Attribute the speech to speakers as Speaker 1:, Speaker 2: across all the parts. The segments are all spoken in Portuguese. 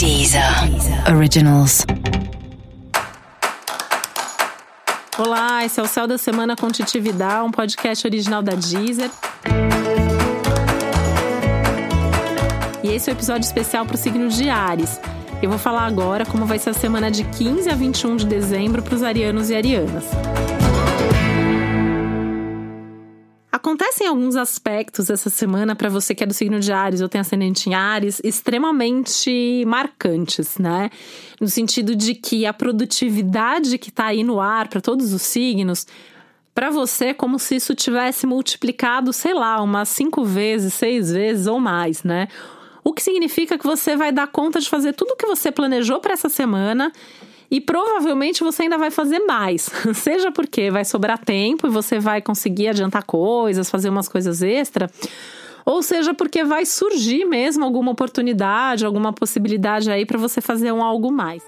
Speaker 1: Deezer Originals.
Speaker 2: Olá, esse é o Céu da Semana com Titividade, um podcast original da Deezer. E esse é o um episódio especial para o signo de Ares. Eu vou falar agora como vai ser a semana de 15 a 21 de dezembro para os arianos e arianas. Acontecem alguns aspectos essa semana para você que é do signo de Ares ou tem ascendente em Ares extremamente marcantes, né? No sentido de que a produtividade que está aí no ar para todos os signos, para você é como se isso tivesse multiplicado, sei lá, umas cinco vezes, seis vezes ou mais, né? O que significa que você vai dar conta de fazer tudo o que você planejou para essa semana e provavelmente você ainda vai fazer mais. Seja porque vai sobrar tempo e você vai conseguir adiantar coisas, fazer umas coisas extra. Ou seja, porque vai surgir mesmo alguma oportunidade, alguma possibilidade aí para você fazer um algo mais.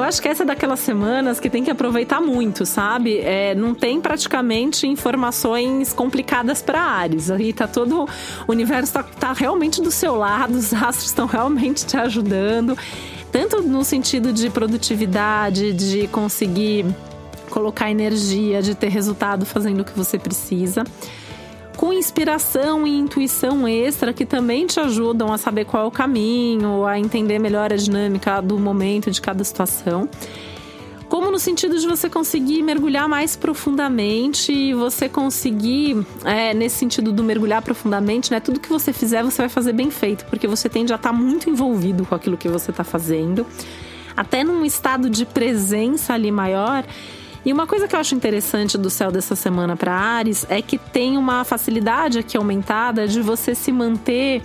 Speaker 2: Eu acho que essa é daquelas semanas que tem que aproveitar muito, sabe? É, não tem praticamente informações complicadas para Ares. Aí tá todo. O universo tá, tá realmente do seu lado, os astros estão realmente te ajudando. Tanto no sentido de produtividade, de conseguir colocar energia, de ter resultado fazendo o que você precisa com inspiração e intuição extra que também te ajudam a saber qual é o caminho, a entender melhor a dinâmica do momento de cada situação. Como no sentido de você conseguir mergulhar mais profundamente você conseguir, é, nesse sentido do mergulhar profundamente, né? Tudo que você fizer, você vai fazer bem feito, porque você tende a estar muito envolvido com aquilo que você está fazendo, até num estado de presença ali maior e uma coisa que eu acho interessante do céu dessa semana para Ares é que tem uma facilidade aqui aumentada de você se manter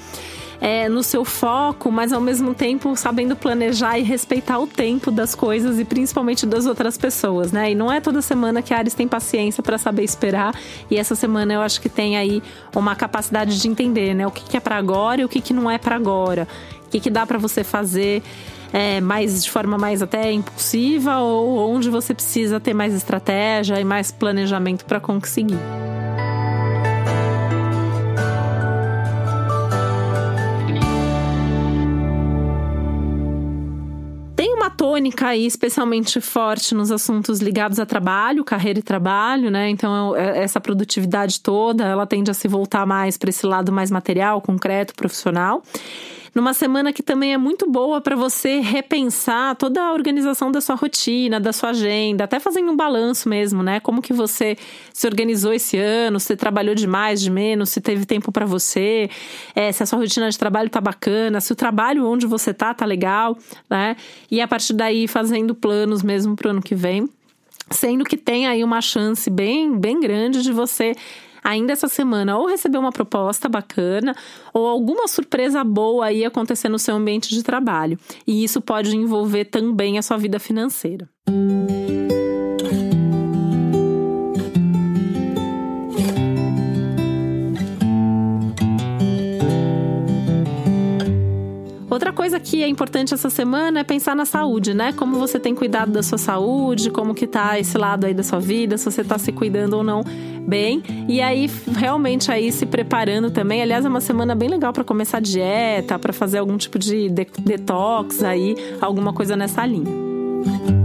Speaker 2: é, no seu foco, mas ao mesmo tempo sabendo planejar e respeitar o tempo das coisas e principalmente das outras pessoas, né? E não é toda semana que Ares tem paciência para saber esperar. E essa semana eu acho que tem aí uma capacidade de entender, né? O que, que é para agora e o que, que não é para agora. O que, que dá para você fazer é, mais de forma mais até impulsiva ou onde você precisa ter mais estratégia e mais planejamento para conseguir. Tônica aí especialmente forte nos assuntos ligados a trabalho, carreira e trabalho, né? Então é, essa produtividade toda, ela tende a se voltar mais para esse lado mais material, concreto, profissional numa semana que também é muito boa para você repensar toda a organização da sua rotina, da sua agenda, até fazendo um balanço mesmo, né? Como que você se organizou esse ano, se trabalhou de mais, de menos, se teve tempo para você, é, se a sua rotina de trabalho tá bacana, se o trabalho onde você tá tá legal, né? E a partir daí fazendo planos mesmo pro ano que vem sendo que tem aí uma chance bem, bem grande de você ainda essa semana ou receber uma proposta bacana ou alguma surpresa boa aí acontecer no seu ambiente de trabalho. E isso pode envolver também a sua vida financeira. Outra coisa que é importante essa semana é pensar na saúde, né? Como você tem cuidado da sua saúde, como que tá esse lado aí da sua vida, se você tá se cuidando ou não bem. E aí, realmente, aí se preparando também. Aliás, é uma semana bem legal para começar dieta, para fazer algum tipo de detox aí, alguma coisa nessa linha.